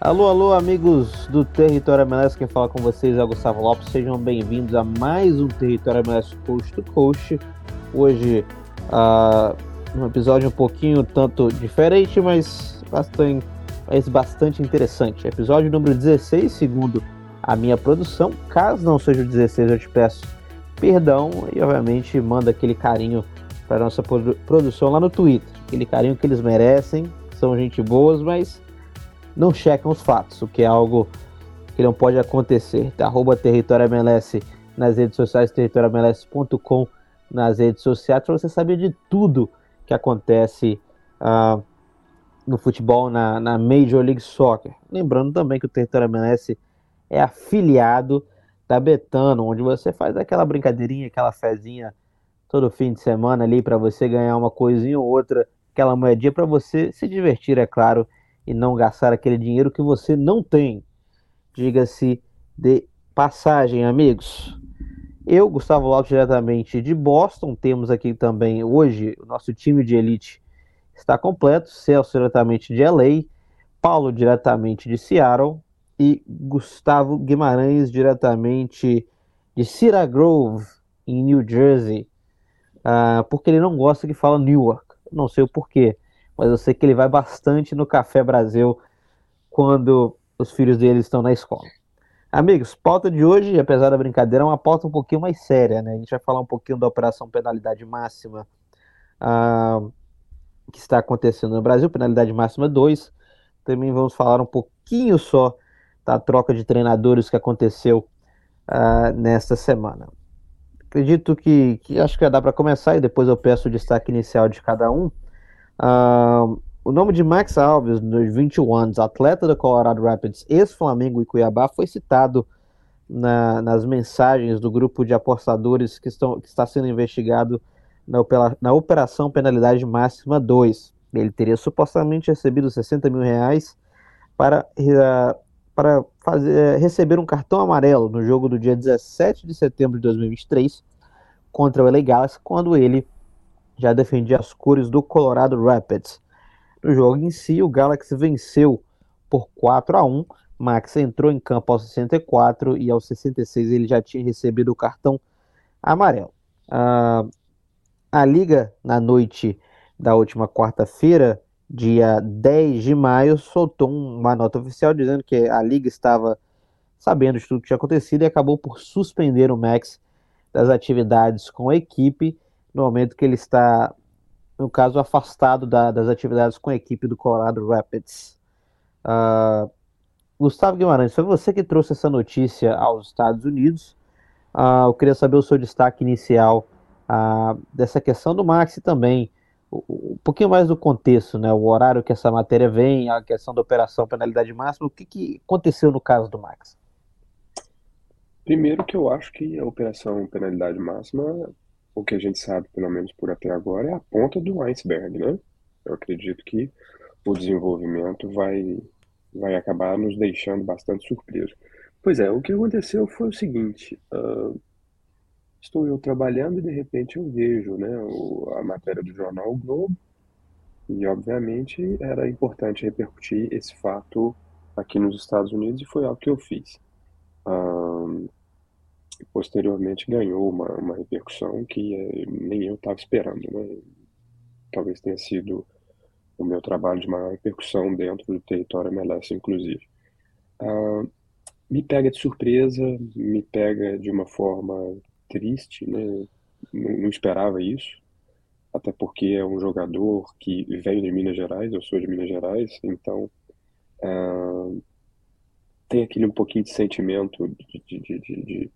Alô, alô, amigos do Território MLS, quem fala com vocês é o Gustavo Lopes. Sejam bem-vindos a mais um Território MLS Coast to Coast. Hoje, uh, um episódio um pouquinho tanto diferente, mas bastante, mas bastante interessante. Episódio número 16, segundo a minha produção. Caso não seja o 16, eu te peço perdão e, obviamente, manda aquele carinho para nossa produção lá no Twitter. Aquele carinho que eles merecem, são gente boas, mas não checam os fatos, o que é algo que não pode acontecer. Tá? Arroba Território MLS nas redes sociais, territoriomls.com nas redes sociais, para você saber de tudo que acontece uh, no futebol, na, na, Major League Soccer. Lembrando também que o Território MLS é afiliado da Betano, onde você faz aquela brincadeirinha, aquela fezinha todo fim de semana ali para você ganhar uma coisinha ou outra, aquela moedinha para você se divertir, é claro, e não gastar aquele dinheiro que você não tem. Diga-se de passagem, amigos. Eu, Gustavo Lopes, diretamente de Boston, temos aqui também hoje o nosso time de elite está completo. Celso diretamente de LA, Paulo diretamente de Seattle e Gustavo Guimarães diretamente de Cedar Grove, em New Jersey, uh, porque ele não gosta que fala Newark. Não sei o porquê mas eu sei que ele vai bastante no Café Brasil quando os filhos dele estão na escola. Amigos, pauta de hoje, apesar da brincadeira, é uma pauta um pouquinho mais séria, né? A gente vai falar um pouquinho da Operação Penalidade Máxima uh, que está acontecendo no Brasil, Penalidade Máxima 2. Também vamos falar um pouquinho só da troca de treinadores que aconteceu uh, nesta semana. Acredito que, que acho que já dá para começar e depois eu peço o destaque inicial de cada um. Uh, o nome de Max Alves, nos 21 anos, atleta do Colorado Rapids, ex-Flamengo e Cuiabá, foi citado na, nas mensagens do grupo de apostadores que, estão, que está sendo investigado na, na Operação Penalidade Máxima 2. Ele teria supostamente recebido 60 mil reais para, uh, para fazer, receber um cartão amarelo no jogo do dia 17 de setembro de 2023 contra o LA Galaxy, quando ele já defendia as cores do Colorado Rapids. No jogo em si, o Galaxy venceu por 4 a 1. Max entrou em campo aos 64 e aos 66 ele já tinha recebido o cartão amarelo. Uh, a liga, na noite da última quarta-feira, dia 10 de maio, soltou uma nota oficial dizendo que a liga estava sabendo de tudo que tinha acontecido e acabou por suspender o Max das atividades com a equipe no momento que ele está, no caso, afastado da, das atividades com a equipe do Colorado Rapids. Uh, Gustavo Guimarães, foi você que trouxe essa notícia aos Estados Unidos. Uh, eu queria saber o seu destaque inicial uh, dessa questão do Max e também um pouquinho mais do contexto, né? O horário que essa matéria vem, a questão da operação penalidade máxima, o que, que aconteceu no caso do Max? Primeiro que eu acho que a operação penalidade máxima o que a gente sabe, pelo menos por até agora, é a ponta do iceberg, né? Eu acredito que o desenvolvimento vai, vai acabar nos deixando bastante surpreso. Pois é, o que aconteceu foi o seguinte: uh, estou eu trabalhando e de repente eu vejo né, o, a matéria do jornal o Globo, e obviamente era importante repercutir esse fato aqui nos Estados Unidos, e foi algo que eu fiz. Uh, posteriormente ganhou uma, uma repercussão que é, nem eu estava esperando. Né? Talvez tenha sido o meu trabalho de maior repercussão dentro do território MLS, inclusive. Ah, me pega de surpresa, me pega de uma forma triste, né? não, não esperava isso, até porque é um jogador que veio de Minas Gerais, eu sou de Minas Gerais, então ah, tem aquele um pouquinho de sentimento de, de, de, de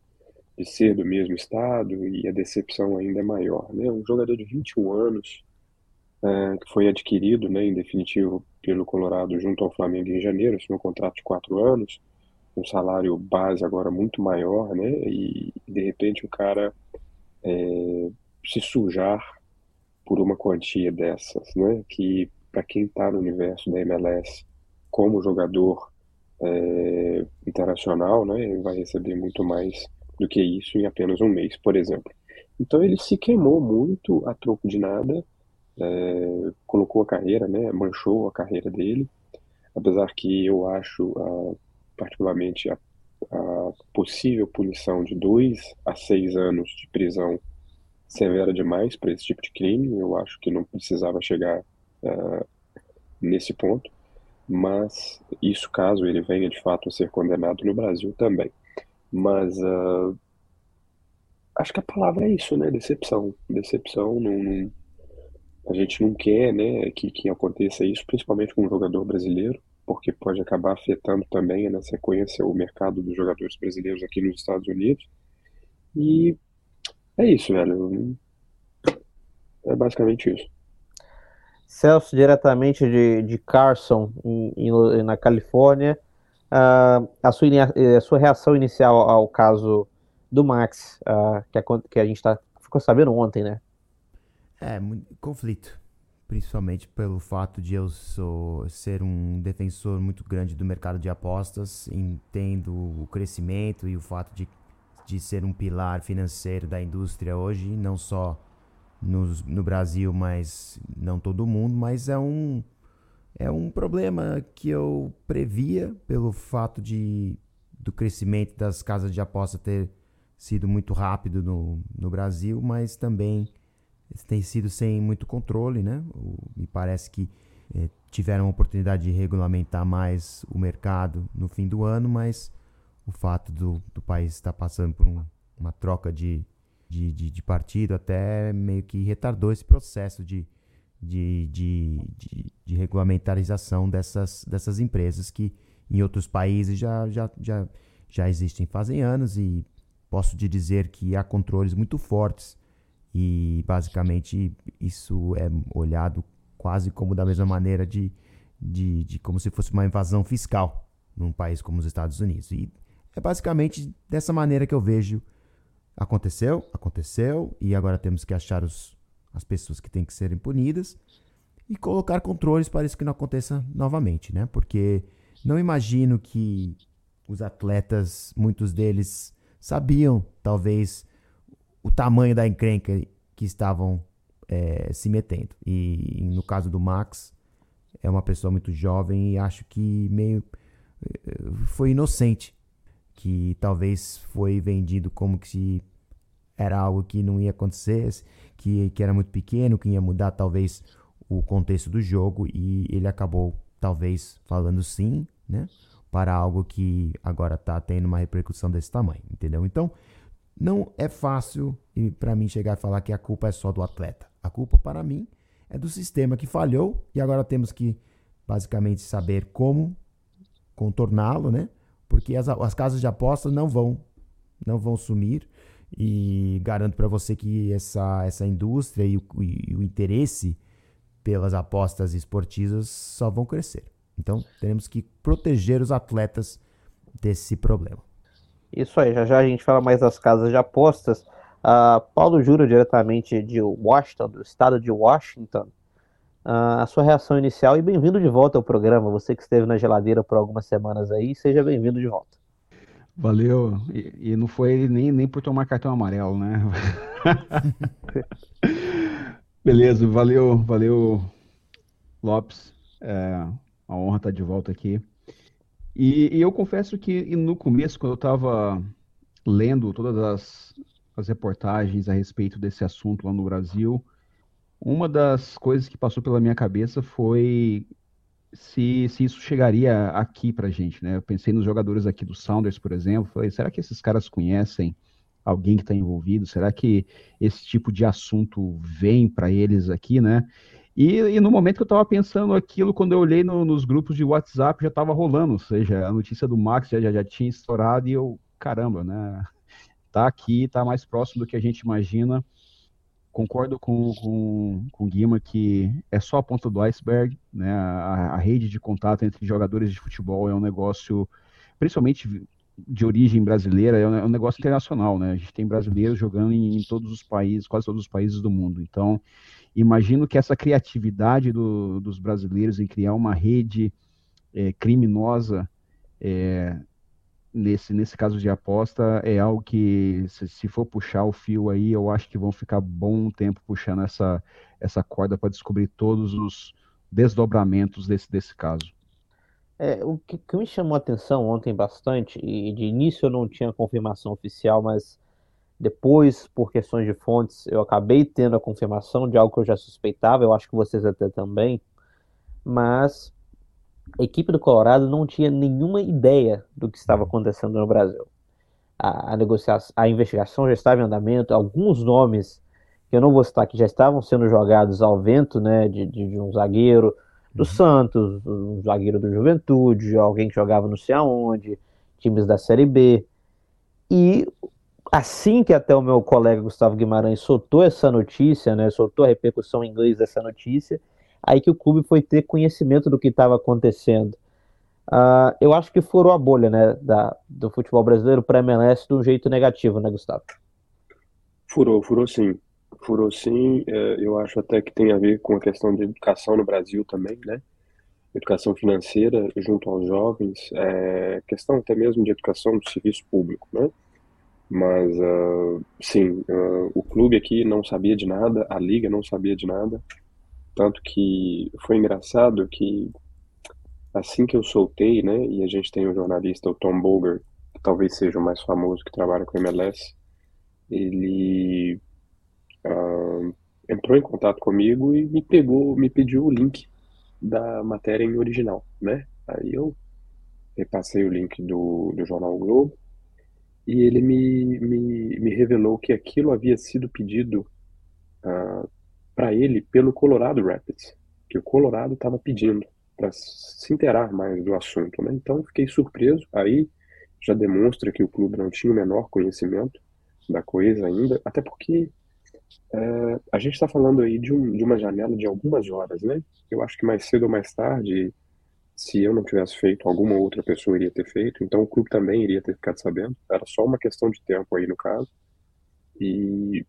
de ser do mesmo estado e a decepção ainda é maior. Né? Um jogador de 21 anos, é, que foi adquirido, né, em definitivo, pelo Colorado junto ao Flamengo em janeiro, assinou um contrato de quatro anos, um salário base agora muito maior, né, e de repente o cara é, se sujar por uma quantia dessas, né, que para quem está no universo da MLS como jogador é, internacional, né, vai receber muito mais do que isso em apenas um mês, por exemplo. Então ele se queimou muito a troco de nada, é, colocou a carreira, né, manchou a carreira dele. apesar que eu acho, uh, particularmente, a, a, possível punição de dois a seis anos de prisão severa demais para esse tipo de crime. Eu acho que não precisava chegar uh, nesse ponto, mas isso caso ele venha de fato a ser condenado no Brasil também. Mas uh, acho que a palavra é isso, né? Decepção. Decepção não, não, a gente não quer, né, que, que aconteça isso, principalmente com um jogador brasileiro, porque pode acabar afetando também na sequência o mercado dos jogadores brasileiros aqui nos Estados Unidos. E é isso, velho. É basicamente isso. Celso, diretamente de, de Carson, em, em, na Califórnia, uh, a, sua, a sua reação inicial ao caso do Max, uh, que, a, que a gente tá, ficou sabendo ontem, né? É, conflito. Principalmente pelo fato de eu sou, ser um defensor muito grande do mercado de apostas, entendo o crescimento e o fato de, de ser um pilar financeiro da indústria hoje, não só no, no Brasil, mas não todo mundo, mas é um, é um problema que eu previa pelo fato de do crescimento das casas de aposta ter sido muito rápido no, no Brasil, mas também tem sido sem muito controle, né? O, me parece que é, tiveram a oportunidade de regulamentar mais o mercado no fim do ano, mas o fato do, do país estar passando por um, uma troca de, de, de, de, partido até meio que retardou esse processo de, de, de, de, de regulamentarização dessas, dessas empresas que em outros países já, já, já, já existem fazem anos e posso te dizer que há controles muito fortes e basicamente isso é olhado quase como da mesma maneira de, de, de como se fosse uma invasão fiscal num país como os Estados Unidos. E é basicamente dessa maneira que eu vejo. Aconteceu, aconteceu, e agora temos que achar os, as pessoas que têm que serem punidas e colocar controles para isso que não aconteça novamente, né? Porque não imagino que os atletas, muitos deles sabiam, talvez, o tamanho da encrenca que estavam é, se metendo. E no caso do Max, é uma pessoa muito jovem e acho que meio eh, foi inocente, que talvez foi vendido como que se era algo que não ia acontecer, que, que era muito pequeno, que ia mudar talvez o contexto do jogo e ele acabou talvez falando sim, né? Para algo que agora está tendo uma repercussão desse tamanho, entendeu? Então, não é fácil para mim chegar e falar que a culpa é só do atleta. A culpa para mim é do sistema que falhou e agora temos que basicamente saber como contorná-lo, né? Porque as, as casas de apostas não vão não vão sumir e garanto para você que essa, essa indústria e o, e o interesse pelas apostas esportivas só vão crescer. Então, teremos que proteger os atletas desse problema. Isso aí, já já a gente fala mais das casas de apostas. Uh, Paulo Júlio, diretamente de Washington, do estado de Washington. Uh, a sua reação inicial e bem-vindo de volta ao programa. Você que esteve na geladeira por algumas semanas aí, seja bem-vindo de volta. Valeu. E, e, não foi nem, nem por tomar cartão amarelo, né? Beleza, valeu, valeu, Lopes. É uma honra estar de volta aqui. E, e, eu confesso que no começo, quando eu estava lendo todas as, as reportagens a respeito desse assunto lá no Brasil, uma das coisas que passou pela minha cabeça foi se, se isso chegaria aqui pra gente, né? Eu pensei nos jogadores aqui do Sounders, por exemplo, falei, será que esses caras conhecem alguém que está envolvido? Será que esse tipo de assunto vem para eles aqui, né? E, e, no momento que eu estava pensando aquilo, quando eu olhei no, nos grupos de WhatsApp, já estava rolando, ou seja, a notícia do Max já, já, já, tinha estourado e eu, caramba, né? Tá aqui, tá mais próximo do que a gente imagina. Concordo com, com, com o Guima que é só a ponta do iceberg, né? A, a rede de contato entre jogadores de futebol é um negócio, principalmente de origem brasileira, é um, é um negócio internacional, né? A gente tem brasileiros jogando em, em todos os países, quase todos os países do mundo. Então, Imagino que essa criatividade do, dos brasileiros em criar uma rede é, criminosa é, nesse, nesse caso de aposta é algo que, se, se, for puxar o fio aí, eu acho que vão ficar bom tempo puxando essa, essa corda para descobrir todos os desdobramentos desse, desse caso. É, o que, que, me chamou a atenção ontem bastante, e de início eu não tinha confirmação oficial, mas depois, por questões de fontes, eu acabei tendo a confirmação de algo que eu já suspeitava, eu acho que vocês até também, mas a equipe do Colorado não tinha nenhuma ideia do que estava acontecendo no Brasil. A, a negociação, a investigação já estava em andamento, alguns nomes que eu não vou citar que já estavam sendo jogados ao vento, né, de, de, de um zagueiro do uhum. Santos, um zagueiro do Juventude, alguém que jogava não sei aonde, times da Série B. E assim que até o meu colega Gustavo Guimarães soltou essa notícia, né, soltou a repercussão em inglês dessa notícia, aí que o clube foi ter conhecimento do que estava acontecendo. Uh, eu acho que furou a bolha né, da, do futebol brasileiro para a MLS de um jeito negativo, né, Gustavo? Furou, furou sim. Furou sim. É, eu acho até que tem a ver com a questão de educação no Brasil também, né? Educação financeira junto aos jovens, é, questão até mesmo de educação do serviço público, né? Mas, uh, sim, uh, o clube aqui não sabia de nada, a liga não sabia de nada. Tanto que foi engraçado que assim que eu soltei, né, e a gente tem o jornalista, o Tom Boger, que talvez seja o mais famoso que trabalha com MLS, ele uh, entrou em contato comigo e me pegou, me pediu o link da matéria em original, né? Aí eu repassei o link do, do jornal o Globo e ele me, me, me revelou que aquilo havia sido pedido uh, para ele pelo Colorado Rapids, que o Colorado estava pedindo para se inteirar mais do assunto, né? Então fiquei surpreso. Aí já demonstra que o clube não tinha o menor conhecimento da coisa ainda, até porque é, a gente está falando aí de, um, de uma janela de algumas horas, né? Eu acho que mais cedo ou mais tarde, se eu não tivesse feito, alguma outra pessoa iria ter feito, então o clube também iria ter ficado sabendo. Era só uma questão de tempo aí no caso. E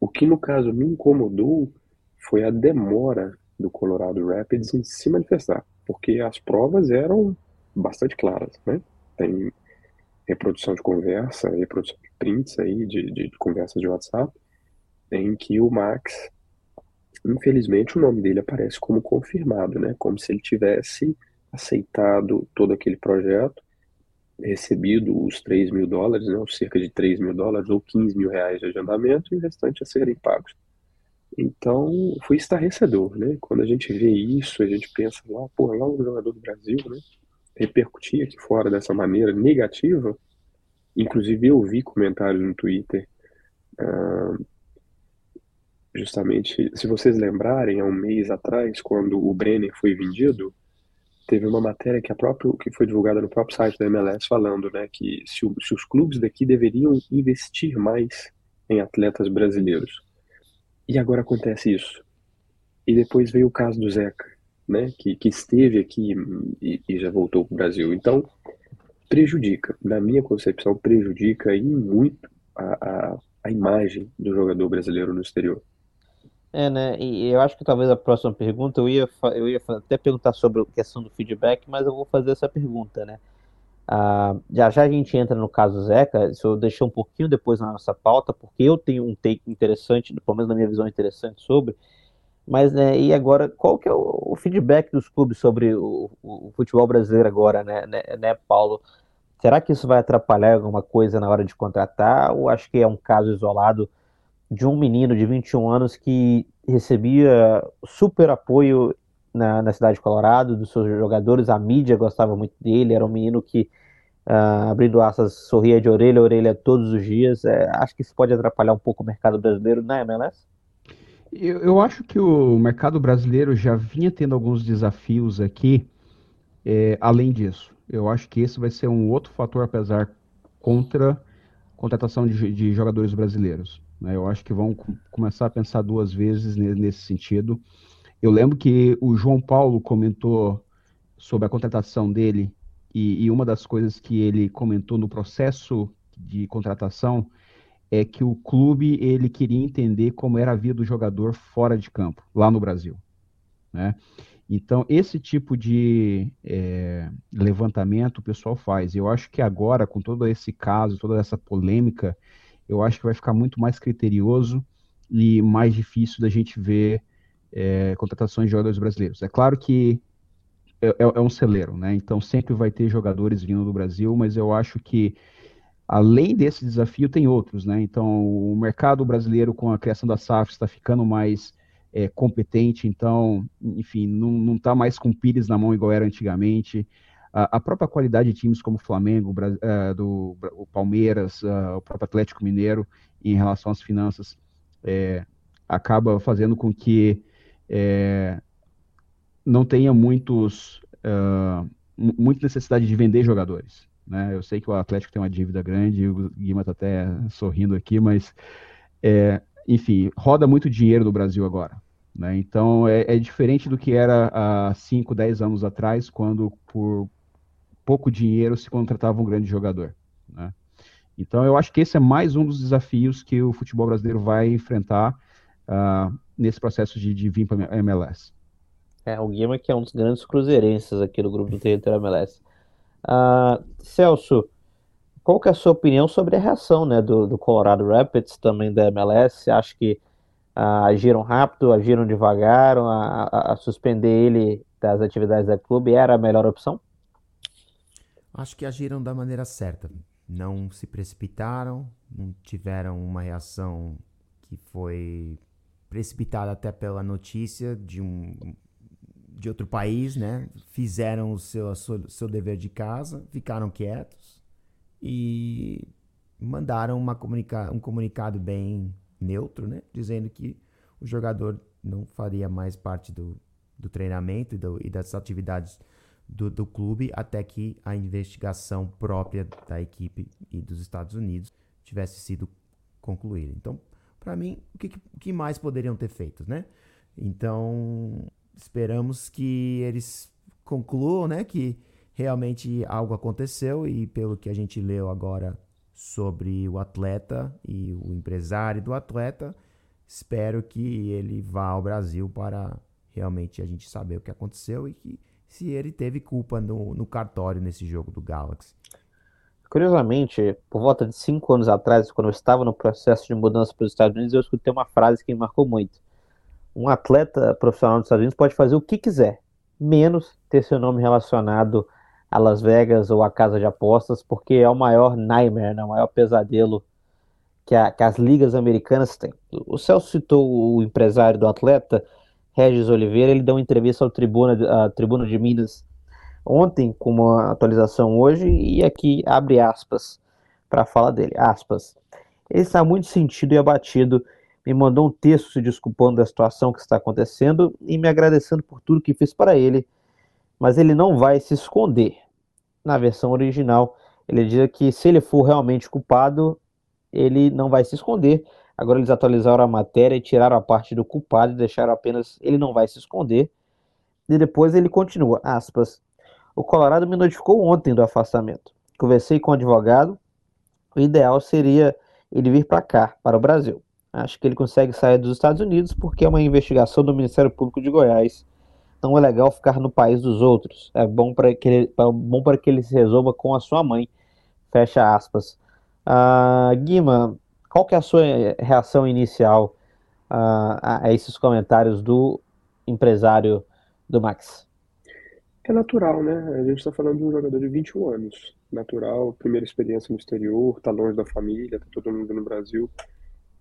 o que no caso me incomodou foi a demora do Colorado Rapids em se manifestar, porque as provas eram bastante claras, né? Tem reprodução de conversa, reprodução de prints aí de, de, de conversas de WhatsApp, em que o Max, infelizmente, o nome dele aparece como confirmado, né? Como se ele tivesse aceitado todo aquele projeto, recebido os 3 mil dólares, né? Ou cerca de 3 mil dólares ou 15 mil reais de agendamento e o restante a serem pagos. Então, foi estarrecedor, né? Quando a gente vê isso, a gente pensa lá, pô, lá um jogador do Brasil, né? Repercutir aqui fora dessa maneira negativa. Inclusive, eu vi comentários no Twitter, uh, justamente, se vocês lembrarem, há um mês atrás, quando o Brenner foi vendido, teve uma matéria que, a próprio, que foi divulgada no próprio site da MLS falando, né, que se, o, se os clubes daqui deveriam investir mais em atletas brasileiros. E agora acontece isso. E depois veio o caso do Zeca, né, que, que esteve aqui e, e já voltou para o Brasil. Então, prejudica, na minha concepção, prejudica muito a, a, a imagem do jogador brasileiro no exterior. É, né? E eu acho que talvez a próxima pergunta eu ia, eu ia até perguntar sobre a questão do feedback, mas eu vou fazer essa pergunta, né? Ah, já já a gente entra no caso Zeca, isso eu deixei um pouquinho depois na nossa pauta, porque eu tenho um take interessante, pelo menos na minha visão interessante sobre, mas né, e agora, qual que é o, o feedback dos clubes sobre o, o, futebol brasileiro agora, né, né, né, Paulo? Será que isso vai atrapalhar alguma coisa na hora de contratar, ou acho que é um caso isolado de um menino de 21 anos que recebia super apoio na, na cidade de Colorado, dos seus jogadores, a mídia gostava muito dele, era um menino que uh, abrindo asas, sorria de orelha a orelha todos os dias. É, acho que isso pode atrapalhar um pouco o mercado brasileiro na MLS? Eu, eu acho que o mercado brasileiro já vinha tendo alguns desafios aqui, é, além disso. Eu acho que esse vai ser um outro fator, apesar contra a contratação de, de jogadores brasileiros. Né? Eu acho que vão começar a pensar duas vezes nesse sentido. Eu lembro que o João Paulo comentou sobre a contratação dele e, e, uma das coisas que ele comentou no processo de contratação é que o clube ele queria entender como era a vida do jogador fora de campo, lá no Brasil. Né? Então, esse tipo de é, levantamento o pessoal faz. Eu acho que agora, com todo esse caso, toda essa polêmica, eu acho que vai ficar muito mais criterioso e mais difícil da gente ver é, contratações de jogadores brasileiros. É claro que é, é, é, um celeiro, né? Então sempre vai ter jogadores vindo do Brasil, mas eu acho que além desse desafio tem outros, né? Então o mercado brasileiro com a criação da SAF está ficando mais é, competente, então, enfim, não está mais com pires na mão igual era antigamente. A, a própria qualidade de times como o Flamengo, uh, do, o Palmeiras, uh, o próprio Atlético Mineiro, em relação às finanças, é, acaba fazendo com que é, não tenha muitos, uh, muita necessidade de vender jogadores. Né? Eu sei que o Atlético tem uma dívida grande, o Guima está até sorrindo aqui, mas é, enfim, roda muito dinheiro no Brasil agora. Né? Então é, é, diferente do que era há 5, 10 anos atrás, quando por pouco dinheiro se contratava um grande jogador. Né? Então eu acho que esse é mais um dos desafios que o futebol brasileiro vai enfrentar uh, nesse processo de, de vir para a MLS. É, o Guima que é um dos grandes cruzeirenses aqui do grupo do território MLS. Uh, Celso, qual que é a sua opinião sobre a reação né, do, do Colorado Rapids, também da MLS? Acha que ah, agiram rápido, agiram devagar, a, a, a, suspender ele das atividades da clube era a melhor opção? Acho que agiram da maneira certa. Não se precipitaram, não tiveram uma reação que foi precipitada até pela notícia de um de outro país, né? Fizeram o seu, seu, seu dever de casa, ficaram quietos e mandaram uma comunica um comunicado bem neutro, né? Dizendo que o jogador não faria mais parte do, do treinamento e, do, e das atividades do, do, clube até que a investigação própria da equipe e dos Estados Unidos tivesse sido concluída. Então, para mim, o que, que mais poderiam ter feito, né? Então, esperamos que eles concluam, né? Que realmente algo aconteceu e pelo que a gente leu agora sobre o atleta e o empresário do atleta, espero que ele vá ao Brasil para realmente a gente saber o que aconteceu e que se ele teve culpa no, no cartório nesse jogo do Galaxy. Curiosamente, por volta de cinco anos atrás, quando eu estava no processo de mudança para os Estados Unidos, eu escutei uma frase que me marcou muito. Um atleta profissional dos Estados Unidos pode fazer o que quiser, menos ter seu nome relacionado a Las Vegas ou a casa de apostas, porque é o maior nightmare, né, o maior pesadelo que, a, que as ligas americanas têm. O Celso citou o empresário do atleta, Regis Oliveira, ele deu uma entrevista ao Tribuna, à Tribuna de Minas ontem, com uma atualização hoje, e aqui abre aspas para a fala dele, aspas. Ele está muito sentido e abatido, me mandou um texto se desculpando da situação que está acontecendo e me agradecendo por tudo que fiz para ele, mas ele não vai se esconder. Na versão original, ele diz que se ele for realmente culpado, ele não vai se esconder. Agora eles atualizaram a matéria e tiraram a parte do culpado e deixaram apenas ele não vai se esconder. E depois ele continua, aspas, o Colorado me notificou ontem do afastamento. Conversei com o advogado, o ideal seria ele vir para cá, para o Brasil. Acho que ele consegue sair dos Estados Unidos porque é uma investigação do Ministério Público de Goiás não é legal ficar no país dos outros. É bom para que ele, é que ele se resolva com a sua mãe. Fecha aspas. Uh, Guima, qual que é a sua reação inicial uh, a, esses comentários do empresário do Max? É natural, né? A gente está falando de um jogador de 21 anos. Natural, primeira experiência no exterior, tá longe da família, tá todo mundo no Brasil.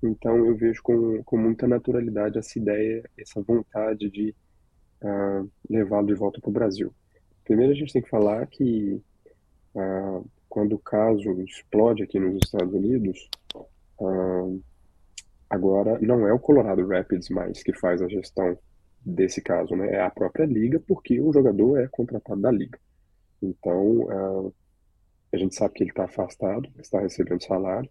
Então eu vejo com, com muita naturalidade essa ideia, essa vontade de uh, levá-lo de volta para o Brasil. Primeiro, a gente tem que falar que uh, quando o caso explode aqui nos Estados Unidos, uh, agora não é o Colorado Rapids mais que faz a gestão desse caso, né? É a própria liga, porque o jogador é contratado da liga. Então, a gente sabe que ele está afastado, está recebendo salário,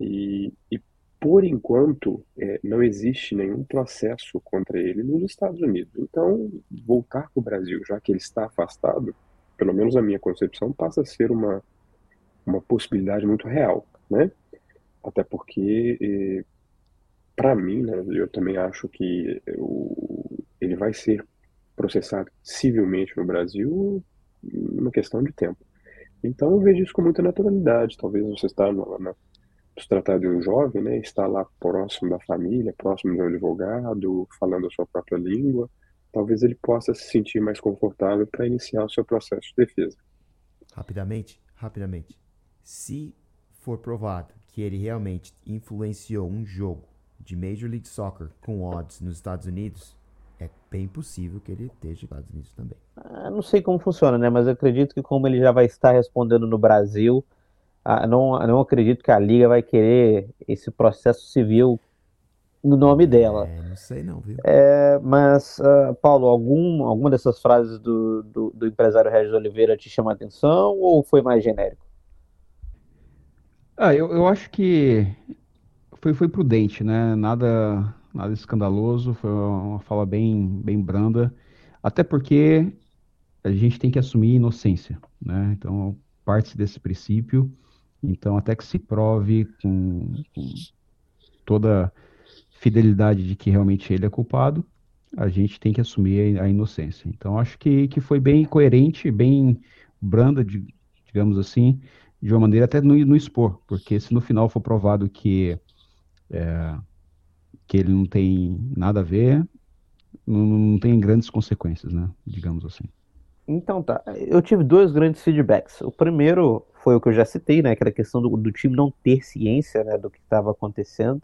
e, e por enquanto, é, não existe nenhum processo contra ele nos Estados Unidos. Então, voltar para o Brasil, já que ele está afastado, pelo menos a minha concepção, passa a ser uma, uma possibilidade muito real, né? Até porque, é, para mim, né, eu também acho que o, ele vai ser processado civilmente no Brasil numa questão de tempo. Então, eu vejo isso com muita naturalidade. Talvez você está na se tratar de um jovem, né, está lá próximo da família, próximo de um advogado, falando a sua própria língua, talvez ele possa se sentir mais confortável para iniciar o seu processo de defesa. Rapidamente, rapidamente. Se for provado que ele realmente influenciou um jogo de Major League Soccer com odds nos Estados Unidos, é bem possível que ele esteja nos Estados Unidos também. Ah, não sei como funciona, né? Mas eu acredito que como ele já vai estar respondendo no Brasil, não, não acredito que a liga vai querer esse processo civil no nome dela. É, não sei não, viu? É, mas, uh, Paulo, algum, alguma dessas frases do, do, do empresário Regis Oliveira te chama a atenção ou foi mais genérico? Ah, eu, eu acho que foi, foi prudente, né? Nada, nada escandaloso, foi uma fala bem, bem branda, até porque a gente tem que assumir inocência, né? Então, parte desse princípio, então até que se prove com, com toda fidelidade de que realmente ele é culpado, a gente tem que assumir a inocência. Então, acho que, que foi bem coerente, bem branda, de, digamos assim, de uma maneira até no, no expor, porque se no final for provado que, é, que ele não tem nada a ver, não, não tem grandes consequências, né? Digamos assim. Então tá, eu tive dois grandes feedbacks. O primeiro foi o que eu já citei, né? Aquela questão do, do time não ter ciência né, do que estava acontecendo.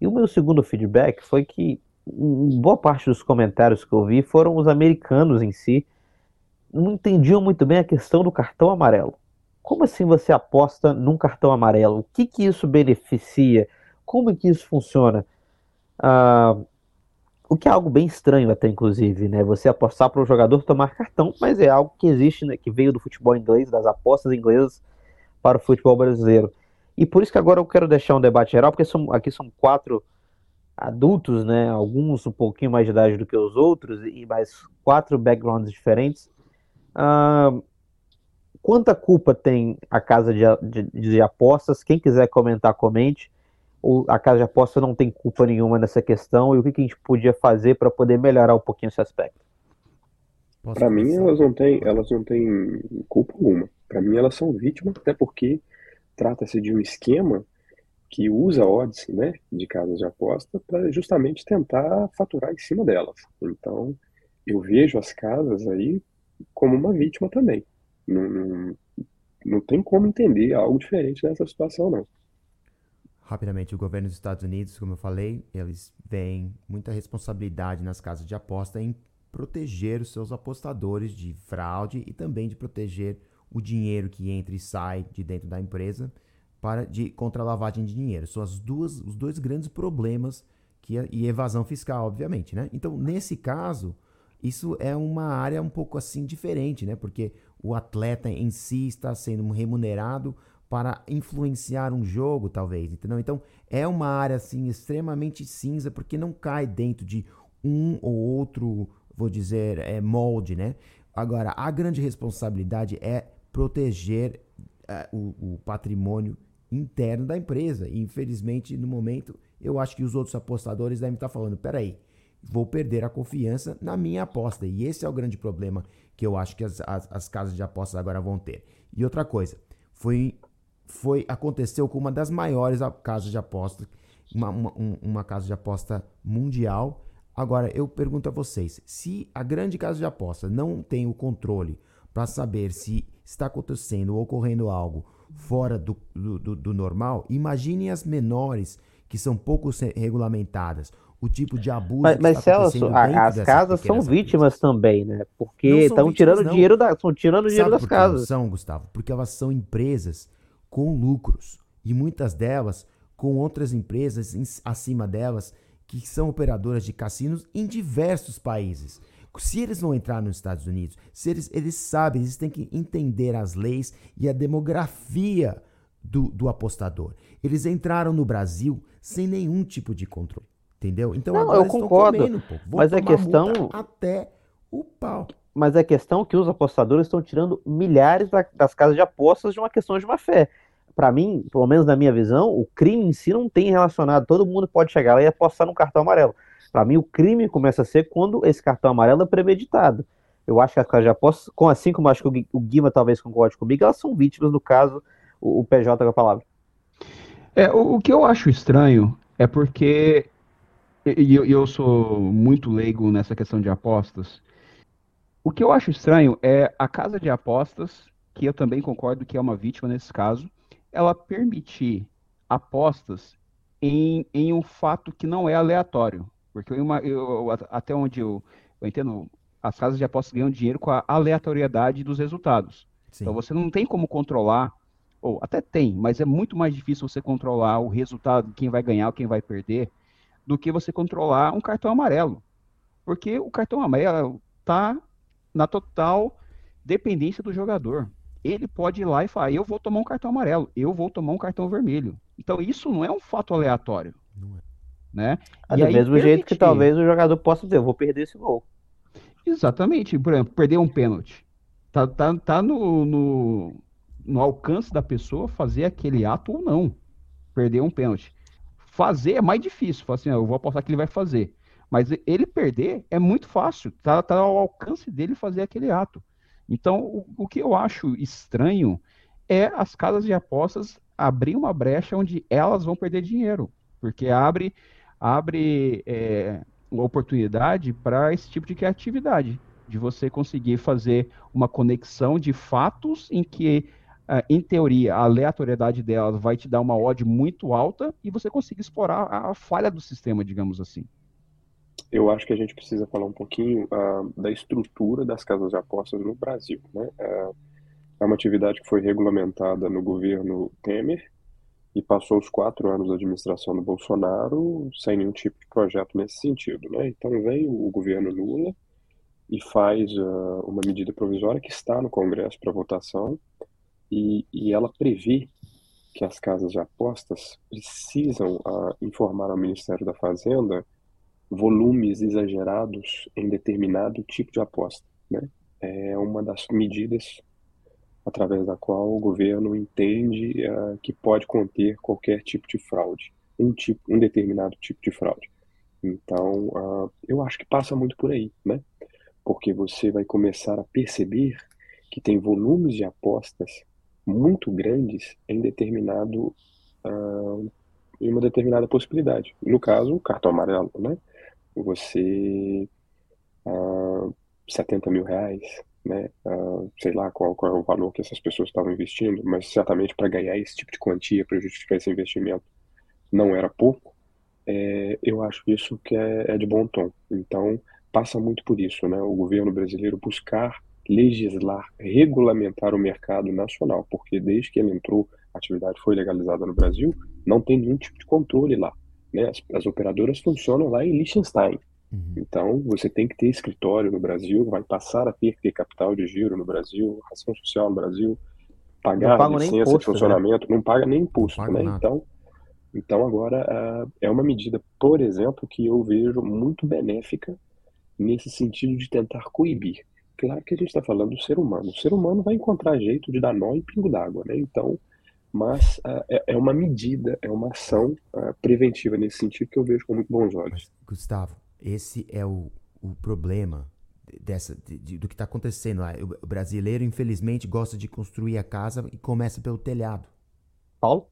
E o meu segundo feedback foi que boa parte dos comentários que eu vi foram os americanos em si não entendiam muito bem a questão do cartão amarelo. Como assim você aposta num cartão amarelo? O que que isso beneficia? Como é que isso funciona? Ah, o que é algo bem estranho até, inclusive, né? Você apostar para o jogador tomar cartão, mas é algo que existe, né? Que veio do futebol inglês, das apostas inglesas para o futebol brasileiro. E por isso que agora eu quero deixar um debate geral, porque são, aqui são quatro adultos, né? Alguns um pouquinho mais de idade do que os outros, e mais quatro backgrounds diferentes. Uh, quanta culpa tem a casa de, de, de, apostas? Quem quiser comentar, comente. A casa de apostas não tem culpa nenhuma nessa questão e o que, que a gente podia fazer para poder melhorar um pouquinho esse aspecto? Para mim, elas não têm, elas não têm culpa alguma. Para mim, elas são vítimas, até porque trata-se de um esquema que usa odds né, de casas de aposta para justamente tentar faturar em cima delas. Então, eu vejo as casas aí como uma vítima também. Não, não, não tem como entender algo diferente nessa situação, não. Rapidamente, o governo dos Estados Unidos, como eu falei, eles veem muita responsabilidade nas casas de aposta em proteger os seus apostadores de fraude e também de proteger o dinheiro que entra e sai de dentro da empresa para de contra lavagem de dinheiro. São as duas, os dois grandes problemas que e evasão fiscal, obviamente, né? Então, nesse caso, isso é uma área um pouco assim diferente, né? Porque o atleta em si está sendo remunerado para influenciar um jogo, talvez, entendeu? Então, é uma área assim extremamente cinza porque não cai dentro de um ou outro, vou dizer, é, molde, né? Agora, a grande responsabilidade é proteger uh, o, o, patrimônio interno da empresa. E, infelizmente, no momento, eu acho que os outros apostadores devem estar falando: peraí, vou perder a confiança na minha aposta. E esse é o grande problema que eu acho que as, as, as casas de apostas agora vão ter. E outra coisa, foi, foi aconteceu com uma das maiores casas de apostas, uma, uma, uma casa de aposta mundial. Agora, eu pergunto a vocês: se a grande casa de aposta não tem o controle para saber se está acontecendo ou ocorrendo algo fora do, do, do normal, imagine as menores que são pouco regulamentadas, o tipo de abuso mas, mas Celso, as casas são vítimas também, né? Porque estão tirando não. dinheiro da, estão tirando dinheiro das casas. São, Gustavo, porque elas são empresas com lucros e muitas delas com outras empresas em, acima delas que são operadoras de cassinos em diversos países. Se eles não entrar nos Estados Unidos, se eles, eles sabem, eles têm que entender as leis e a demografia do, do apostador. Eles entraram no Brasil sem nenhum tipo de controle. Entendeu? Então não, agora eu concordo, comendo, mas a questão até o pau. Mas a questão é que os apostadores estão tirando milhares das casas de apostas de uma questão de má fé. Para mim, pelo menos na minha visão, o crime em si não tem relacionado. Todo mundo pode chegar lá e apostar no cartão amarelo. Para mim, o crime começa a ser quando esse cartão amarelo é premeditado. Eu acho que as casas de apostas, assim como acho que o Guima talvez concorde comigo, elas são vítimas, no caso, o, PJ com a palavra. É, o, o que eu acho estranho é porque e eu, eu sou muito leigo nessa questão de apostas. O que eu acho estranho é a casa de apostas, que eu também concordo que é uma vítima nesse caso, ela permitir apostas em, em um fato que não é aleatório. Porque eu, eu, até onde eu, eu entendo, as casas de apostas ganham dinheiro com a aleatoriedade dos resultados. Sim. Então você não tem como controlar, ou até tem, mas é muito mais difícil você controlar o resultado, quem vai ganhar ou quem vai perder, do que você controlar um cartão amarelo. Porque o cartão amarelo está na total dependência do jogador. Ele pode ir lá e falar: eu vou tomar um cartão amarelo, eu vou tomar um cartão vermelho. Então isso não é um fato aleatório. Não é. Né? Ah, do mesmo permitir... jeito que talvez o jogador possa dizer: eu vou perder esse gol. Exatamente. Por exemplo, perder um pênalti. Tá, tá, tá no, no, no alcance da pessoa fazer aquele ato ou não. Perder um pênalti. Fazer é mais difícil. Falar assim, ah, eu vou apostar que ele vai fazer. Mas ele perder é muito fácil. Tá, tá ao alcance dele fazer aquele ato. Então, o, o que eu acho estranho é as casas de apostas abrir uma brecha onde elas vão perder dinheiro. Porque abre, abre é, oportunidade para esse tipo de criatividade. De você conseguir fazer uma conexão de fatos em que Uh, em teoria, a aleatoriedade delas vai te dar uma odd muito alta e você consegue explorar a falha do sistema, digamos assim. Eu acho que a gente precisa falar um pouquinho uh, da estrutura das casas de apostas no Brasil. Né? Uh, é uma atividade que foi regulamentada no governo Temer e passou os quatro anos da administração do Bolsonaro sem nenhum tipo de projeto nesse sentido. Né? Então vem o governo Lula e faz uh, uma medida provisória que está no Congresso para votação e, e ela prevê que as casas de apostas precisam informar ao Ministério da Fazenda volumes exagerados em determinado tipo de aposta. Né? É uma das medidas através da qual o governo entende uh, que pode conter qualquer tipo de fraude, um tipo, um determinado tipo de fraude. Então, uh, eu acho que passa muito por aí, né? Porque você vai começar a perceber que tem volumes de apostas muito grandes em determinado uh, em uma determinada possibilidade. No caso, o cartão amarelo, né? Você uh, 70 mil reais, né? Uh, sei lá qual, qual é o valor que essas pessoas estavam investindo, mas certamente para ganhar esse tipo de quantia, para justificar esse investimento, não era pouco. É, eu acho isso que é, é de bom tom. Então, passa muito por isso, né? O governo brasileiro buscar legislar, regulamentar o mercado nacional, porque desde que ele entrou, a atividade foi legalizada no Brasil, não tem nenhum tipo de controle lá. Né? As, as operadoras funcionam lá em Liechtenstein. Uhum. Então, você tem que ter escritório no Brasil, vai passar a ter que ter capital de giro no Brasil, ação social no Brasil, pagar licença imposto, de né? funcionamento, né? não paga nem imposto, né? Então, então agora uh, é uma medida, por exemplo, que eu vejo muito benéfica nesse sentido de tentar coibir. Claro que a gente está falando do ser humano. O ser humano vai encontrar jeito de dar nó em pingo d'água, né? Então, mas uh, é, é, uma medida, é uma ação uh, preventiva nesse sentido que eu vejo com muito bons olhos. Mas, Gustavo, esse é o, o problema dessa, de, de, do que está acontecendo. O brasileiro, infelizmente, gosta de construir a casa e começa pelo telhado. Paulo?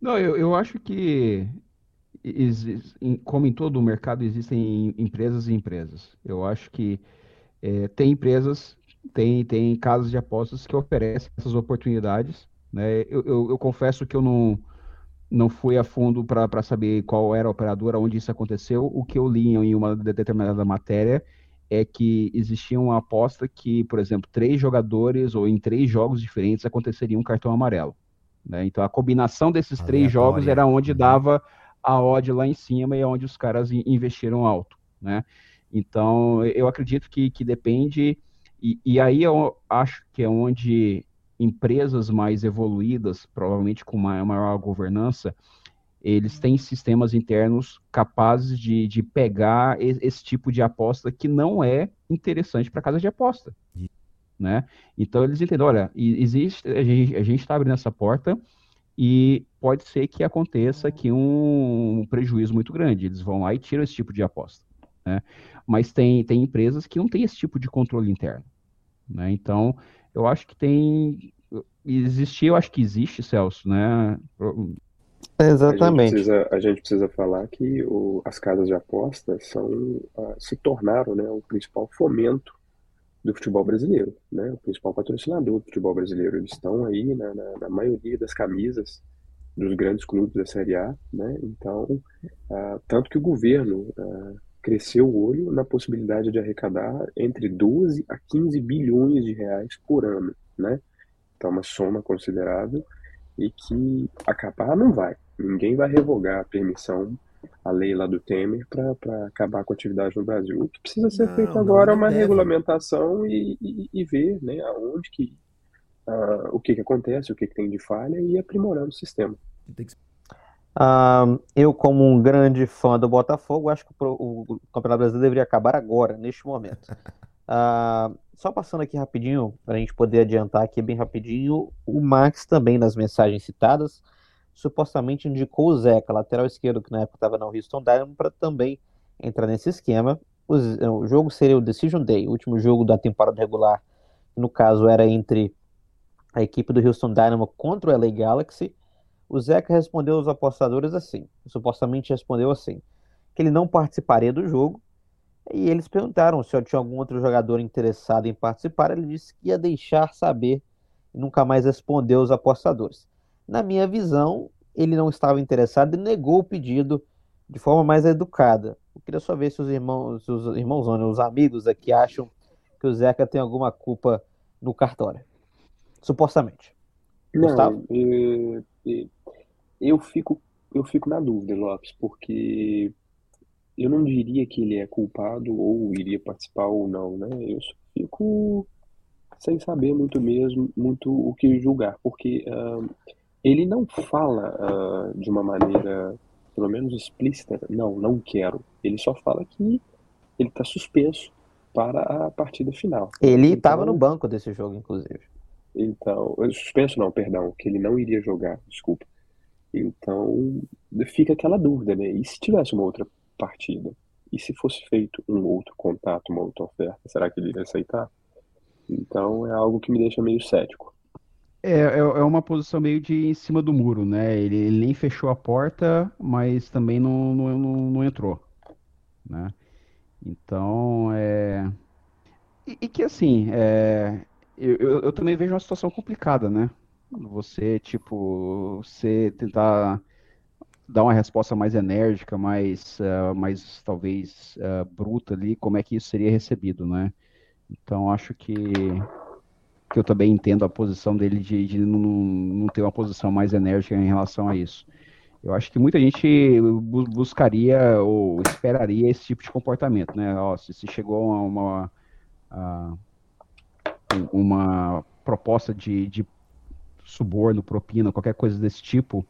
Não, eu, eu acho que como em todo o mercado existem empresas e empresas. Eu acho que é, tem empresas, tem, tem casas de apostas que oferecem essas oportunidades. Né? Eu, eu, eu confesso que eu não, não fui a fundo para saber qual era a operadora, onde isso aconteceu. O que eu li em uma determinada matéria é que existia uma aposta que, por exemplo, três jogadores ou em três jogos diferentes aconteceria um cartão amarelo. Né? Então a combinação desses Aleatória. três jogos era onde uhum. dava a odd lá em cima e é onde os caras investiram alto. Né? Então, eu acredito que, que depende, e, e aí eu acho que é onde empresas mais evoluídas, provavelmente com uma maior governança, eles têm sistemas internos capazes de, de pegar esse tipo de aposta que não é interessante para casa de aposta. Né? Então eles entendem, olha, existe, a gente está abrindo essa porta e pode ser que aconteça aqui um, um prejuízo muito grande. Eles vão lá e tiram esse tipo de aposta. Né? Mas tem, tem empresas que não têm esse tipo de controle interno. Né? Então, eu acho que tem. Existir, eu acho que existe, Celso, né? Exatamente. A gente precisa, a gente precisa falar que o, as casas de apostas são, uh, se tornaram né, o principal fomento do futebol brasileiro, né, o principal patrocinador do futebol brasileiro. Eles estão aí na, na, na maioria das camisas dos grandes clubes da Série A, né? Então, uh, tanto que o governo uh, cresceu o olho na possibilidade de arrecadar entre 12 a 15 bilhões de reais por ano, né? Então, uma soma considerável e que acabar não vai. Ninguém vai revogar a permissão, a lei lá do Temer, para acabar com a atividade no Brasil. O que precisa ser não, feito agora é uma deve. regulamentação e, e, e, ver né, aonde que, uh, o que, que acontece, o que, que tem de falha e aprimorando o sistema. Uh, eu, como um grande fã do Botafogo, acho que o, o Campeonato Brasileiro deveria acabar agora, neste momento. Uh, só passando aqui rapidinho, para a gente poder adiantar aqui bem rapidinho, o Max também nas mensagens citadas, supostamente indicou o Zeca, lateral esquerdo, que na época estava no Houston Dynamo, para também entrar nesse esquema. O, o, jogo seria o Decision Day, o último jogo da temporada regular, no caso era entre a equipe do Houston Dynamo contra o LA Galaxy. O Zeca respondeu aos apostadores assim, supostamente respondeu assim, que ele não participaria do jogo, e eles perguntaram se tinha algum outro jogador interessado em participar. Ele disse que ia deixar saber e nunca mais respondeu aos apostadores. Na minha visão, ele não estava interessado e negou o pedido de forma mais educada. Eu queria só ver se os irmãos, os irmãos, não, os amigos aqui acham que o Zeca tem alguma culpa no cartório. Supostamente. Não, Gustavo? Eu, eu, fico, eu fico na dúvida, Lopes, porque eu não diria que ele é culpado ou iria participar ou não, né? Eu fico sem saber muito mesmo, muito o que julgar, porque uh, ele não fala uh, de uma maneira, pelo menos explícita, não, não quero. Ele só fala que ele está suspenso para a partida final. Ele estava então, no banco desse jogo, inclusive. Então, suspenso não, perdão, que ele não iria jogar, desculpa. Então, fica aquela dúvida, né? E se tivesse uma outra partida. E se fosse feito um outro contato, uma outra oferta, será que ele iria aceitar? Então é algo que me deixa meio cético. É, é, é uma posição meio de em cima do muro, né? Ele, ele nem fechou a porta, mas também não, não, não, não entrou, né? Então, é... E, e que assim, é... eu, eu, eu também vejo uma situação complicada, né? Você, tipo, você tentar dar uma resposta mais enérgica, mais, uh, mais talvez uh, bruta ali, como é que isso seria recebido, né? Então acho que, que eu também entendo a posição dele de, de não, não ter uma posição mais enérgica em relação a isso. Eu acho que muita gente buscaria ou esperaria esse tipo de comportamento, né? Ó, se, se chegou a uma, a, uma proposta de, de suborno, propina, qualquer coisa desse tipo,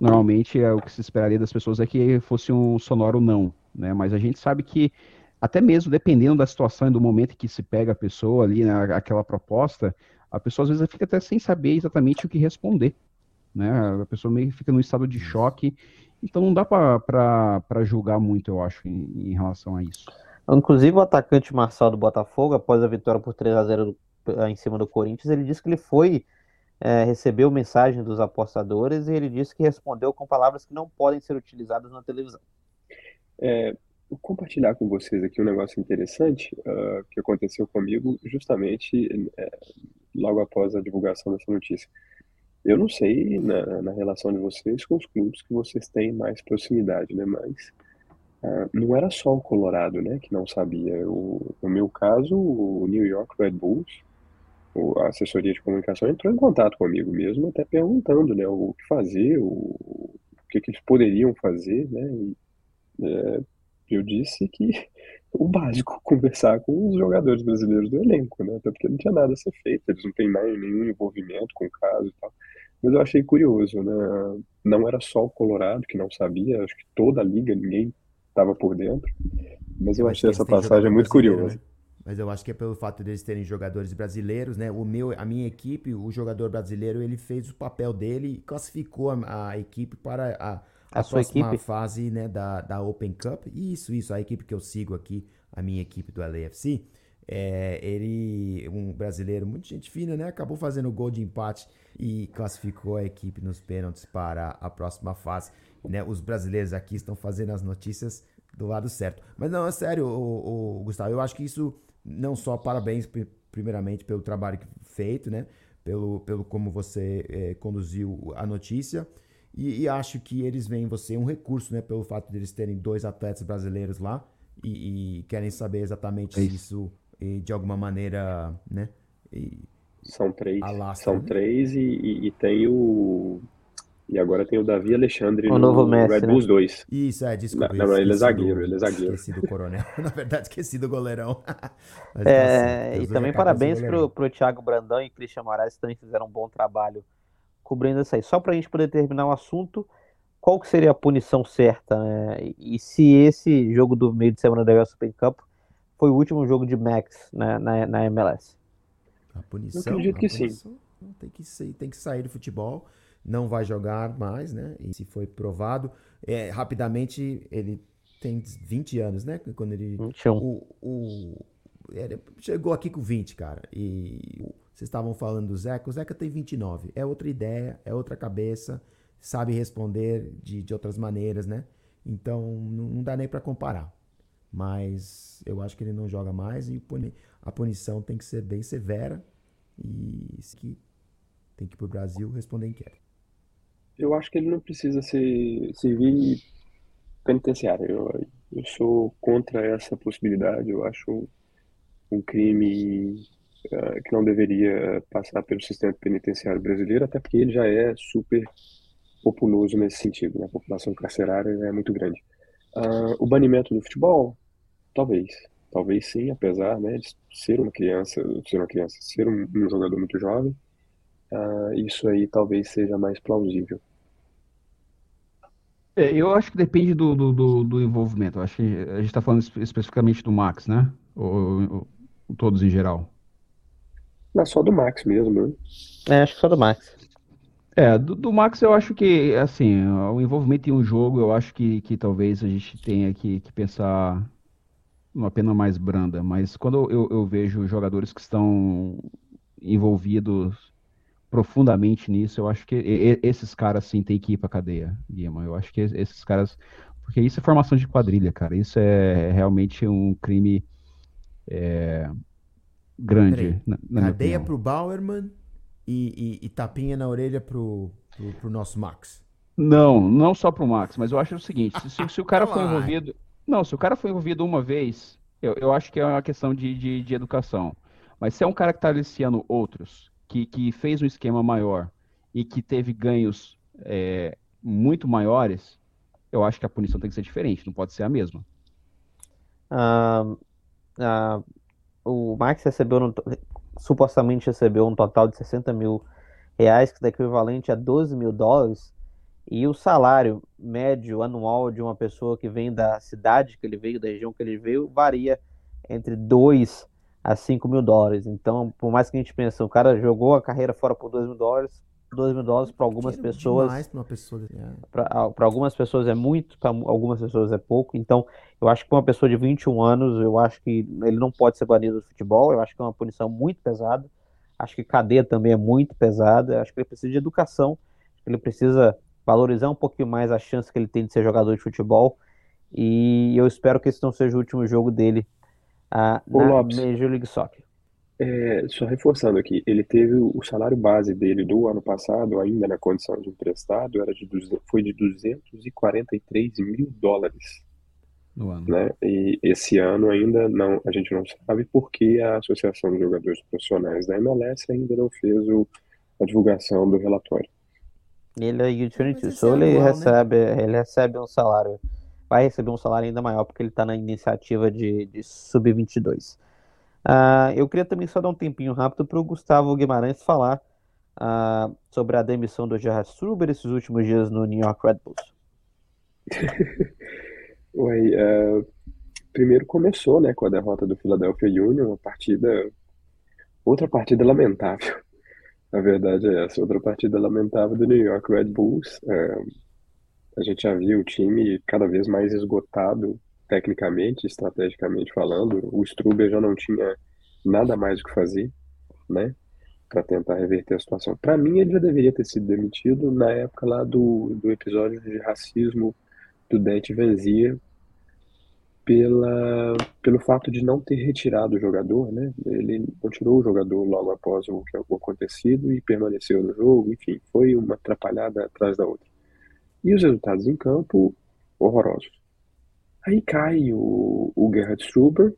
normalmente é o que se esperaria das pessoas é que fosse um sonoro não, né? Mas a gente sabe que até mesmo dependendo da situação e do momento que se pega a pessoa ali, né, aquela proposta, a pessoa às vezes fica até sem saber exatamente o que responder, né? A pessoa meio que fica num estado de choque, então não dá para julgar muito, eu acho, em, em, relação a isso. Inclusive o atacante Marçal do Botafogo, após a vitória por 3 a 0 em cima do Corinthians, ele disse que ele foi é, recebeu mensagem dos apostadores e ele disse que respondeu com palavras que não podem ser utilizadas na televisão. É, vou compartilhar com vocês aqui um negócio interessante uh, que aconteceu comigo justamente é, logo após a divulgação dessa notícia. Eu não sei na, na, relação de vocês com os clubes que vocês têm mais proximidade, né? Mas uh, não era só o Colorado, né, que não sabia. O, no meu caso, o New York Red Bulls a assessoria de comunicação entrou em contato comigo mesmo, até perguntando, né, o que fazer, o, o que, que eles poderiam fazer, né, e, é, eu disse que o básico, conversar com os jogadores brasileiros do elenco, né, até porque não tinha nada a ser feito, eles não têm mais nenhum envolvimento com o caso e tal, mas eu achei curioso, né, não era só o Colorado que não sabia, acho que toda a liga, ninguém estava por dentro, mas eu, achei essa passagem muito curiosa. Né? Mas eu acho que é pelo fato deles terem jogadores brasileiros, né? O meu, a minha equipe, o jogador brasileiro, ele fez o papel dele e classificou a, a equipe para a, a, a próxima equipe? fase né, da, da Open Cup. Isso, isso, a equipe que eu sigo aqui, a minha equipe do LAFC, É, ele, um brasileiro, muito gente fina, né? Acabou fazendo gol de empate e classificou a equipe nos pênaltis para a próxima fase. Né? Os brasileiros aqui estão fazendo as notícias do lado certo. Mas não, é sério, o, o Gustavo, eu acho que isso não só parabéns primeiramente pelo trabalho feito, né? Pelo, pelo como você é, conduziu a notícia. E, e, acho que eles veem você um recurso, né? Pelo fato de eles terem dois atletas brasileiros lá e, e querem saber exatamente é se isso, de alguma maneira, né? E, são três. Alastra, são né? três e, e, tem o e agora tem o Davi Alexandre o no novo Messi, Red Bulls né? 2. Isso, é, desculpa. Não, não ele é zagueiro, ele é zagueiro. Esqueci do coronel. Na verdade, esqueci do goleirão. Mas, é, e também parabéns pro, pro Thiago Brandão e Christian Moraes, que também fizeram um bom trabalho cobrindo isso aí. Só pra gente poder terminar o assunto, qual que seria a punição certa, né? E se esse jogo do meio de semana da Open Cup foi o último jogo de Max né, na, na MLS? A punição? Eu acredito que punição, sim. Tem que, ser, tem que sair do futebol não vai jogar mais, né? E se foi provado, é, rapidamente ele tem 20 anos, né? Quando ele 21. O, o, ele chegou aqui com 20, cara. E vocês estavam falando do Zeca, o Zeca tem 29. É outra ideia, é outra cabeça, sabe responder de, de outras maneiras, né? Então não, dá nem para comparar. Mas eu acho que ele não joga mais e a punição tem que ser bem severa e que tem que ir pro Brasil responder inquérito eu acho que ele não precisa ser, servir penitenciário. Eu, eu sou contra essa possibilidade. Eu acho um crime uh, que não deveria passar pelo sistema penitenciário brasileiro, até porque ele já é super populoso nesse sentido. Né? A população carcerária é muito grande. Uh, o banimento do futebol, talvez. Talvez sim, apesar né, de ser uma criança, ser uma criança, ser um, um jogador muito jovem, uh, isso aí talvez seja mais plausível. É, eu acho que depende do, do, do, do envolvimento. Eu acho que a gente está falando espe- especificamente do Max, né? Ou, ou- todos em geral. Não é só do Max mesmo, né? É, acho que só do Max. É, do, do Max eu acho que, assim, o envolvimento em um jogo, eu acho que, que talvez a gente tenha que, que pensar numa pena mais branda. Mas quando eu, eu vejo jogadores que estão envolvidos profundamente nisso. Eu acho que esses caras sim tem que ir pra cadeia, Guima. Eu acho que esses caras. Porque isso é formação de quadrilha, cara. Isso é realmente um crime é, grande. Na, na cadeia pro Bauerman e, e, e, tapinha na orelha pro, pro, pro, nosso Max. Não, não só pro Max, mas eu acho o seguinte: se, se o cara foi envolvido. Não, se o cara foi envolvido uma vez, eu, eu acho que é uma questão de, de, de educação. Mas se é um cara que tá aliciando outros, que, que fez um esquema maior e que teve ganhos é, muito maiores, eu acho que a punição tem que ser diferente, não pode ser a mesma. Ah, ah, o Max recebeu, no, supostamente recebeu um total de 60 mil reais, que é equivalente a 12 mil dólares, e o salário médio anual de uma pessoa que vem da cidade que ele veio, da região que ele veio, varia entre 2 a 5 mil dólares. Então, por mais que a gente pense, o cara jogou a carreira fora por 2 mil dólares, 2 mil dólares para algumas pessoas. Para pessoa... Algumas pessoas é muito, para algumas pessoas é pouco. Então, eu acho que para uma pessoa de 21 anos, eu acho que ele não pode ser banido do futebol. Eu acho que é uma punição muito pesada. Acho que cadeia também é muito pesada. Acho que ele precisa de educação. Ele precisa valorizar um pouquinho mais a chance que ele tem de ser jogador de futebol. E eu espero que esse não seja o último jogo dele a, na Lopes, Major League Soccer. É, só reforçando aqui, ele teve o salário base dele do ano passado, ainda na condição de emprestado, era de, foi de 243 mil dólares. No ano. Né? E esse ano ainda não, a gente não sabe porque a Associação de Jogadores Profissionais da MLS ainda não fez o, a divulgação do relatório. Ele é utility, só ele né? recebe, né? ele recebe um salário vai receber um salário ainda maior porque ele está na iniciativa de, de sub-22. Uh, ah, eu queria também só dar um tempinho rápido para o Gustavo Guimarães falar uh, sobre a demissão do Gerhard Struber esses últimos dias no New York Red Bulls. Oi, uh, primeiro começou né, com a derrota do Philadelphia Union, uma partida, outra partida lamentável. A verdade é essa, outra partida lamentável do New York Red Bulls. Uh, a gente já viu o time cada vez mais esgotado tecnicamente, estrategicamente falando. O Struber já não tinha nada mais o que fazer, né? Para tentar reverter a situação. Para mim, ele já deveria ter sido demitido na época lá do, do episódio de racismo do Dante Vanzia, pela, pelo fato de não ter retirado o jogador, né? Ele não tirou o jogador logo após o que acontecido e permaneceu no jogo, enfim, foi uma atrapalhada atrás da outra. E os resultados em campo, horrorosos. Aí cai o, o Gerhard Struber.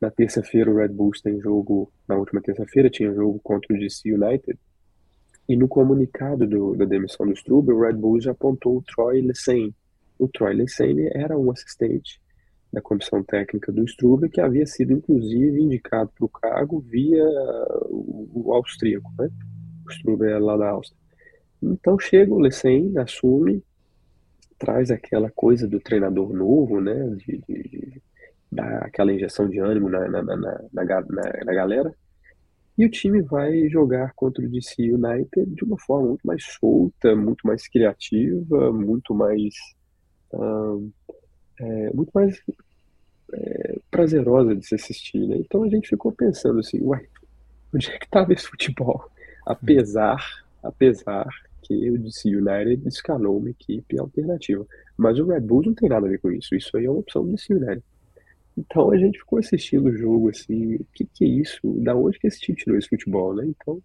Na terça-feira o Red Bulls tem jogo, na última terça-feira tinha jogo contra o DC United. E no comunicado do, da demissão do Struber, o Red Bulls já apontou o Troy Lesane, o Troy Lesane era um assistente da comissão técnica do Struber, que havia sido inclusive indicado para o cargo via o, o austríaco, né? O Struber é lá da Áustria. Então chega o Lesane, assume, traz aquela coisa do treinador novo, né? De, de, de dar aquela injeção de ânimo na, na, na, na, na galera. E o time vai jogar contra o DC United de uma forma muito mais solta, muito mais criativa, muito mais é, muito mais é, prazerosa de se assistir, né? Então a gente ficou pensando assim, uai, onde é que estava esse futebol? Apesar, apesar que o DC United escalou uma equipe alternativa. Mas o Red Bulls não tem nada a ver com isso. Isso aí é uma opção do DC United. Então a gente ficou assistindo o jogo assim, o que, que é isso? Da onde que esse time tirou esse futebol, né? Então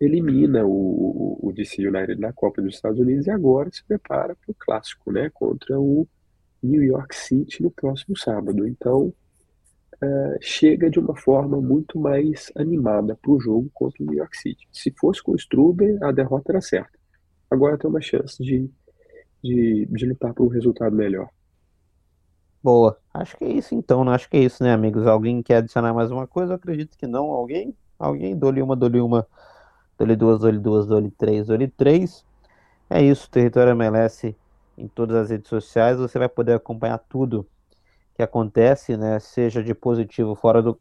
elimina o, o DC United na Copa dos Estados Unidos e agora se prepara para o clássico, né, contra o New York City no próximo sábado. Então, uh, chega de uma forma muito mais animada para o jogo contra o New York City. Se fosse com o Struber, a derrota era certa. Agora tem uma chance de, de, de lutar por um resultado melhor. Boa. Acho que é isso então, né? Acho que é isso, né, amigos? Alguém quer adicionar mais uma coisa? Eu acredito que não. Alguém? Alguém? Dou-lhe uma, dou-lhe uma Dole 2, Dole 2, Dole 3, Dole 3. É isso, Território MLS em todas as redes sociais. Você vai poder acompanhar tudo que acontece, né? Seja de positivo fora do.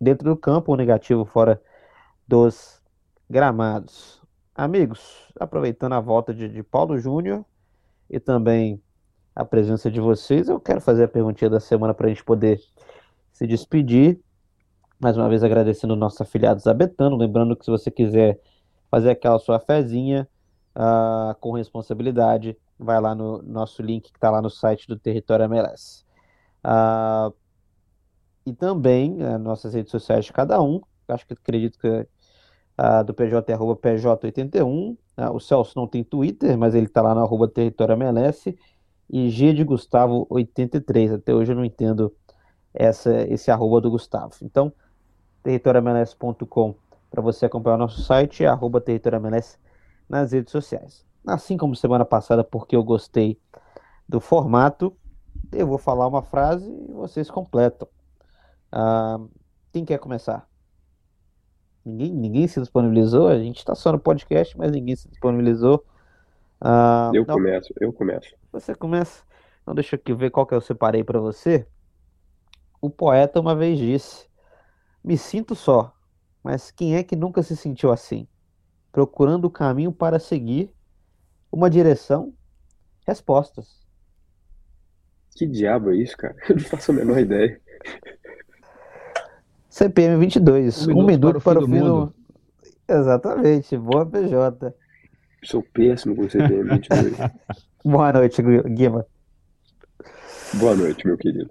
dentro do campo ou negativo fora dos gramados. Amigos, aproveitando a volta de, de Paulo Júnior e também a presença de vocês, eu quero fazer a perguntinha da semana para a gente poder se despedir. Mais uma vez agradecendo nossos afiliados Abetano, lembrando que se você quiser fazer aquela sua fezinha uh, com responsabilidade, vai lá no nosso link que está lá no site do Território MLS. Ah, e também uh, nossas redes sociais de cada um, acho que acredito que uh, do PJ é arroba PJ81, o Celso não tem Twitter, mas ele está lá no arroba Território MLS, e G de Gustavo 83, até hoje eu não entendo essa, esse arroba do Gustavo. Então, territoriamls.com para você acompanhar o nosso site, arroba territoriamls nas redes sociais. Assim como semana passada, porque eu gostei do formato, eu vou falar uma frase e vocês completam. Ah, quem quer começar? Ninguém, ninguém se disponibilizou, a gente está só no podcast, mas ninguém se disponibilizou. Ah, eu não, começo, eu começo. Você começa. Então deixa eu ver qual que eu separei para você. O poeta uma vez disse: me sinto só, mas quem é que nunca se sentiu assim? Procurando o caminho para seguir, uma direção, respostas. Que diabo é isso, cara? Eu não faço a menor ideia. CPM 22, um minuto, um minuto para o fim, do, mundo. Exatamente, boa PJ. Sou péssimo com CPM 22. boa noite, Guima. Boa noite, meu querido.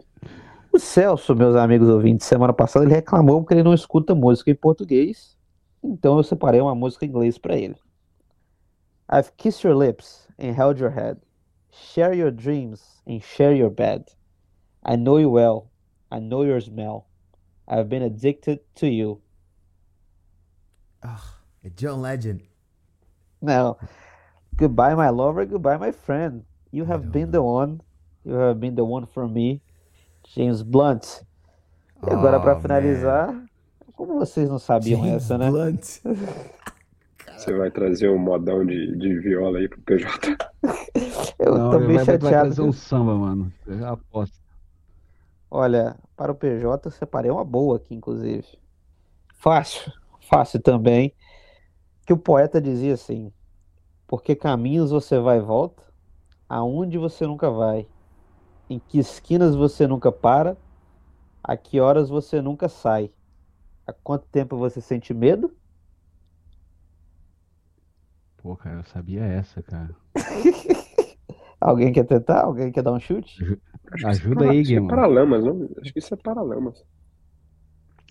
O Celso, meus amigos ouvintes, semana passada ele reclamou porque ele não escuta música em português. Então eu separei uma música em inglês para ele. I've kissed your lips and held your head. Share your dreams and share your bed. I know you well. I know your smell. I've been addicted to you. Oh, a John Legend. Now, Goodbye, my lover. Goodbye, my friend. You have been the one. You have been the one for me. James Blunt. E agora, oh, para finalizar, man. como vocês não sabiam James essa, né? Blunt. Você vai trazer um modão de, de viola aí pro PJ? Eu não, tô bem vai, chateado. Vai trazer um samba, mano. Eu aposto. Olha, para o PJ eu separei uma boa aqui, inclusive. Fácil, fácil também. Que o poeta dizia assim: Porque caminhos você vai e volta, aonde você nunca vai em que esquinas você nunca para A que horas você nunca sai? Há quanto tempo você sente medo? Pô, cara, eu sabia essa, cara. Alguém quer tentar? Alguém quer dar um chute? É Ajuda aí, acho que é Guilherme. Paralamas, não? Acho que isso é Paralamas.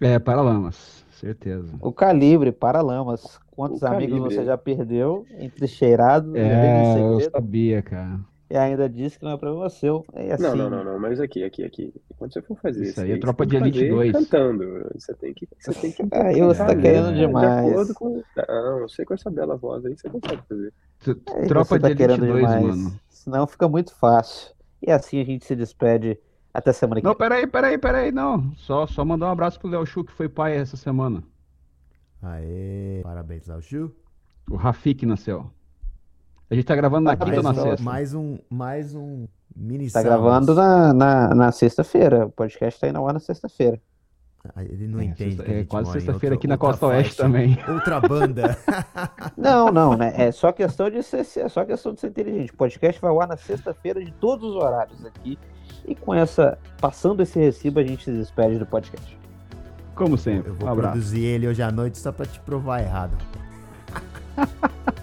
É, Paralamas, certeza. O calibre, Paralamas. Quantos O amigos calibre. você já perdeu? Entrincheirado, vivendo É, eu segredo, sabia, cara. E ainda disse que não é problema seu. É assim. Não, não, não, não, mas aqui, aqui, aqui. Quando você for fazer Isso isso, aí é Tropa você de Elite fazer 2. cantando. Você tem que, você tem que Aí você tá querendo de demais. acordo com... Não, eu sei com essa bela voz aí, você consegue fazer. T- Aí Tropa você tá de Elite querendo 2, demais. mano. Senão fica muito fácil. E assim a gente se despede. Até semana que Não, vem. peraí, peraí, peraí, não. Só, só mandar um abraço pro Léo Chu, que foi pai essa semana. Aê, parabéns ao Chu. O Rafik nasceu. A gente tá gravando na quinta ou na sexta? Mais um, mais um mini Tá gravando na, na, na sexta-feira. O podcast tá indo ao ar na sexta-feira. Ah, Ele não É, entende sexta- que a é quase sexta-feira aqui na Costa Oeste faixa, também. Outra banda. Não, não, né? É só questão de ser, é só questão de ser inteligente. O podcast vai ao ar na sexta-feira de todos os horários aqui. E com essa, passando esse recibo, a gente se despede do podcast. Como sempre. Eu Um vou abraço. produzir ele hoje à noite só pra te provar errado.